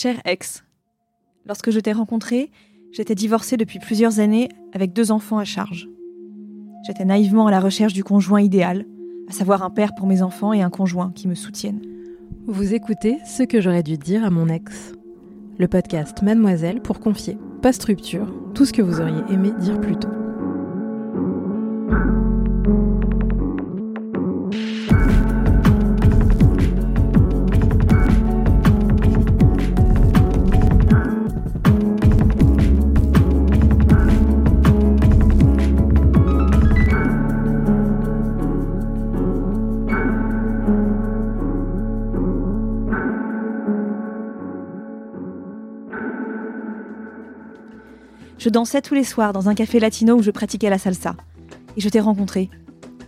Cher ex, lorsque je t'ai rencontré, j'étais divorcée depuis plusieurs années avec deux enfants à charge. J'étais naïvement à la recherche du conjoint idéal, à savoir un père pour mes enfants et un conjoint qui me soutienne. Vous écoutez ce que j'aurais dû dire à mon ex. Le podcast Mademoiselle pour confier, pas structure, tout ce que vous auriez aimé dire plus tôt. Je dansais tous les soirs dans un café latino où je pratiquais la salsa. Et je t'ai rencontré.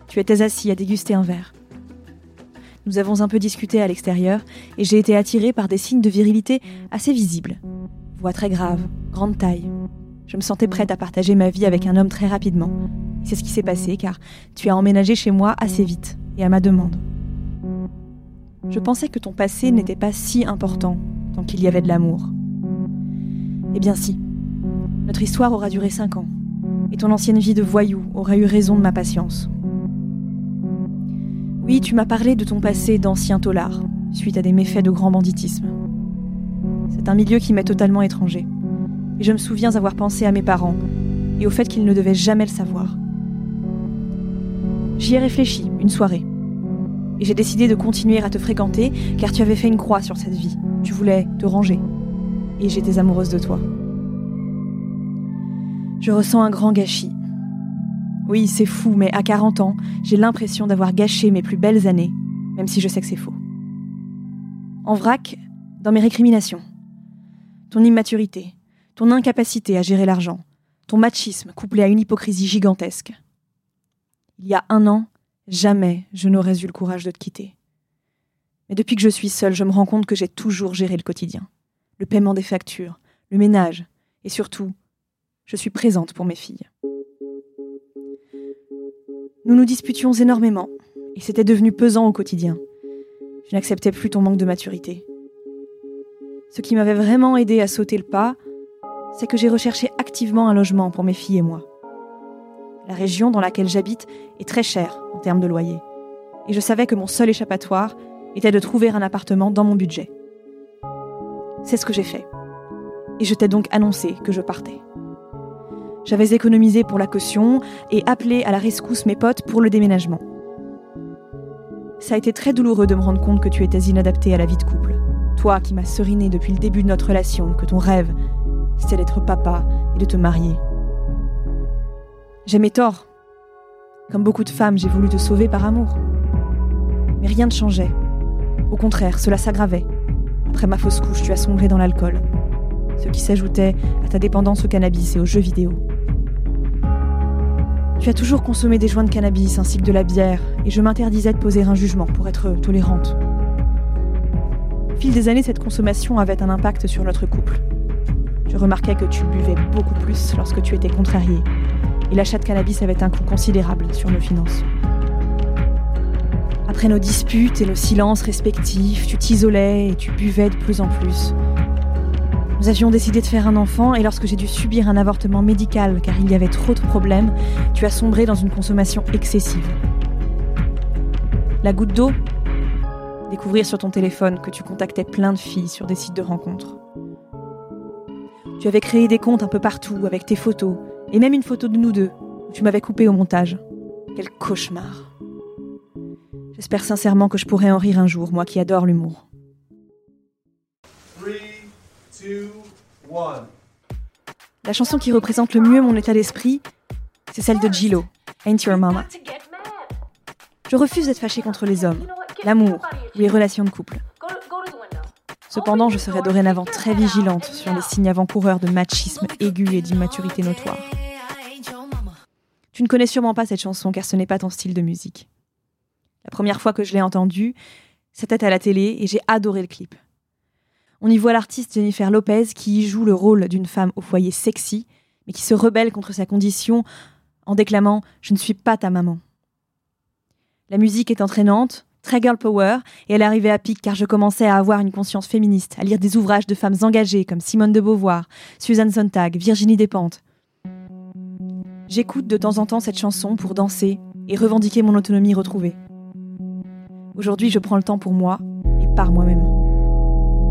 Tu étais assis à déguster un verre. Nous avons un peu discuté à l'extérieur et j'ai été attirée par des signes de virilité assez visibles. Voix très grave, grande taille. Je me sentais prête à partager ma vie avec un homme très rapidement. C'est ce qui s'est passé car tu as emménagé chez moi assez vite et à ma demande. Je pensais que ton passé n'était pas si important tant qu'il y avait de l'amour. Eh bien si, notre histoire aura duré cinq ans, et ton ancienne vie de voyou aura eu raison de ma patience. Oui, tu m'as parlé de ton passé d'ancien tolard, suite à des méfaits de grand banditisme. C'est un milieu qui m'est totalement étranger, et je me souviens avoir pensé à mes parents, et au fait qu'ils ne devaient jamais le savoir. J'y ai réfléchi une soirée, et j'ai décidé de continuer à te fréquenter car tu avais fait une croix sur cette vie. Tu voulais te ranger, et j'étais amoureuse de toi. Je ressens un grand gâchis. Oui, c'est fou, mais à 40 ans, j'ai l'impression d'avoir gâché mes plus belles années, même si je sais que c'est faux. En vrac, dans mes récriminations. Ton immaturité, ton incapacité à gérer l'argent, ton machisme couplé à une hypocrisie gigantesque. Il y a un an, jamais je n'aurais eu le courage de te quitter. Mais depuis que je suis seule, je me rends compte que j'ai toujours géré le quotidien. Le paiement des factures, le ménage, et surtout je suis présente pour mes filles. Nous nous disputions énormément, et c'était devenu pesant au quotidien. Je n'acceptais plus ton manque de maturité. Ce qui m'avait vraiment aidé à sauter le pas, c'est que j'ai recherché activement un logement pour mes filles et moi. La région dans laquelle j'habite est très chère en termes de loyer, et je savais que mon seul échappatoire était de trouver un appartement dans mon budget. C'est ce que j'ai fait, et je t'ai donc annoncé que je partais. J'avais économisé pour la caution et appelé à la rescousse mes potes pour le déménagement. Ça a été très douloureux de me rendre compte que tu étais inadapté à la vie de couple. Toi qui m'as seriné depuis le début de notre relation, que ton rêve, c'était d'être papa et de te marier. J'aimais tort. Comme beaucoup de femmes, j'ai voulu te sauver par amour. Mais rien ne changeait. Au contraire, cela s'aggravait. Après ma fausse couche, tu as sombré dans l'alcool, ce qui s'ajoutait à ta dépendance au cannabis et aux jeux vidéo. Tu as toujours consommé des joints de cannabis ainsi que de la bière, et je m'interdisais de poser un jugement pour être tolérante. Au fil des années, cette consommation avait un impact sur notre couple. Je remarquais que tu buvais beaucoup plus lorsque tu étais contrarié, et l'achat de cannabis avait un coût considérable sur nos finances. Après nos disputes et nos silences respectifs, tu t'isolais et tu buvais de plus en plus, nous avions décidé de faire un enfant et lorsque j'ai dû subir un avortement médical car il y avait trop de problèmes, tu as sombré dans une consommation excessive. La goutte d'eau? Découvrir sur ton téléphone que tu contactais plein de filles sur des sites de rencontres. Tu avais créé des comptes un peu partout avec tes photos et même une photo de nous deux où tu m'avais coupé au montage. Quel cauchemar. J'espère sincèrement que je pourrai en rire un jour, moi qui adore l'humour. La chanson qui représente le mieux mon état d'esprit, c'est celle de Gillo, Ain't Your Mama. Je refuse d'être fâchée contre les hommes, l'amour ou les relations de couple. Cependant, je serai dorénavant très vigilante sur les signes avant-coureurs de machisme aigu et d'immaturité notoire. Tu ne connais sûrement pas cette chanson car ce n'est pas ton style de musique. La première fois que je l'ai entendue, c'était à la télé et j'ai adoré le clip. On y voit l'artiste Jennifer Lopez qui y joue le rôle d'une femme au foyer sexy, mais qui se rebelle contre sa condition en déclamant Je ne suis pas ta maman. La musique est entraînante, très girl power, et elle arrivait à pic car je commençais à avoir une conscience féministe, à lire des ouvrages de femmes engagées comme Simone de Beauvoir, Suzanne Sontag, Virginie Despentes. J'écoute de temps en temps cette chanson pour danser et revendiquer mon autonomie retrouvée. Aujourd'hui, je prends le temps pour moi et par moi-même.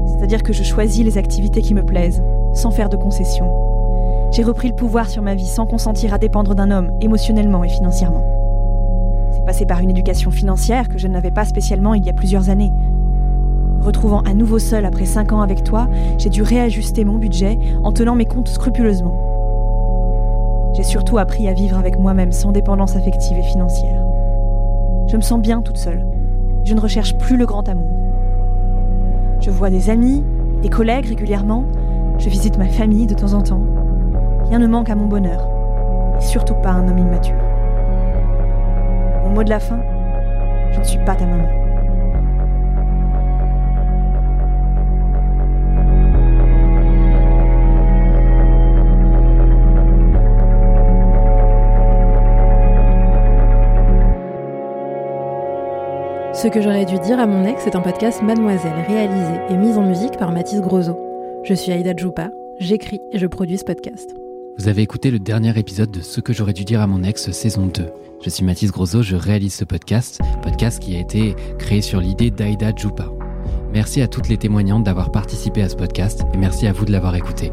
C'est-à-dire que je choisis les activités qui me plaisent, sans faire de concessions. J'ai repris le pouvoir sur ma vie sans consentir à dépendre d'un homme, émotionnellement et financièrement. C'est passé par une éducation financière que je n'avais pas spécialement il y a plusieurs années. Retrouvant à nouveau seul après cinq ans avec toi, j'ai dû réajuster mon budget en tenant mes comptes scrupuleusement. J'ai surtout appris à vivre avec moi-même sans dépendance affective et financière. Je me sens bien toute seule. Je ne recherche plus le grand amour. Je vois des amis, des collègues régulièrement. Je visite ma famille de temps en temps. Rien ne manque à mon bonheur. Et surtout pas un homme immature. Mon mot de la fin Je ne suis pas ta maman. Ce que j'aurais dû dire à mon ex est un podcast Mademoiselle, réalisé et mis en musique par Mathis Grosso. Je suis Aïda Djoupa, j'écris et je produis ce podcast. Vous avez écouté le dernier épisode de Ce que j'aurais dû dire à mon ex saison 2. Je suis Mathis Grosso, je réalise ce podcast, podcast qui a été créé sur l'idée d'Aïda Djoupa. Merci à toutes les témoignantes d'avoir participé à ce podcast et merci à vous de l'avoir écouté.